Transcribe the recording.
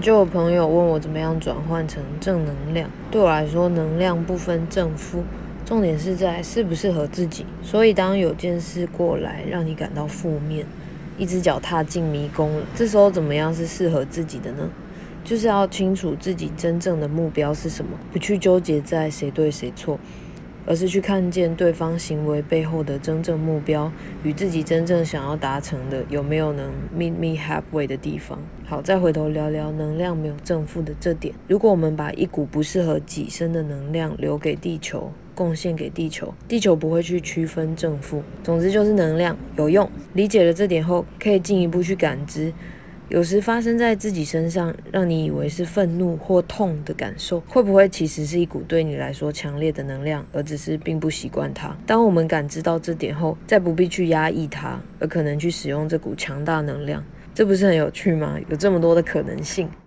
就有朋友问我怎么样转换成正能量。对我来说，能量不分正负，重点是在适不适合自己。所以，当有件事过来让你感到负面，一只脚踏进迷宫了，这时候怎么样是适合自己的呢？就是要清楚自己真正的目标是什么，不去纠结在谁对谁错。而是去看见对方行为背后的真正目标与自己真正想要达成的有没有能 meet me halfway 的地方。好，再回头聊聊能量没有正负的这点。如果我们把一股不适合己身的能量留给地球，贡献给地球，地球不会去区分正负。总之就是能量有用。理解了这点后，可以进一步去感知。有时发生在自己身上，让你以为是愤怒或痛的感受，会不会其实是一股对你来说强烈的能量，而只是并不习惯它？当我们感知到这点后，再不必去压抑它，而可能去使用这股强大能量，这不是很有趣吗？有这么多的可能性。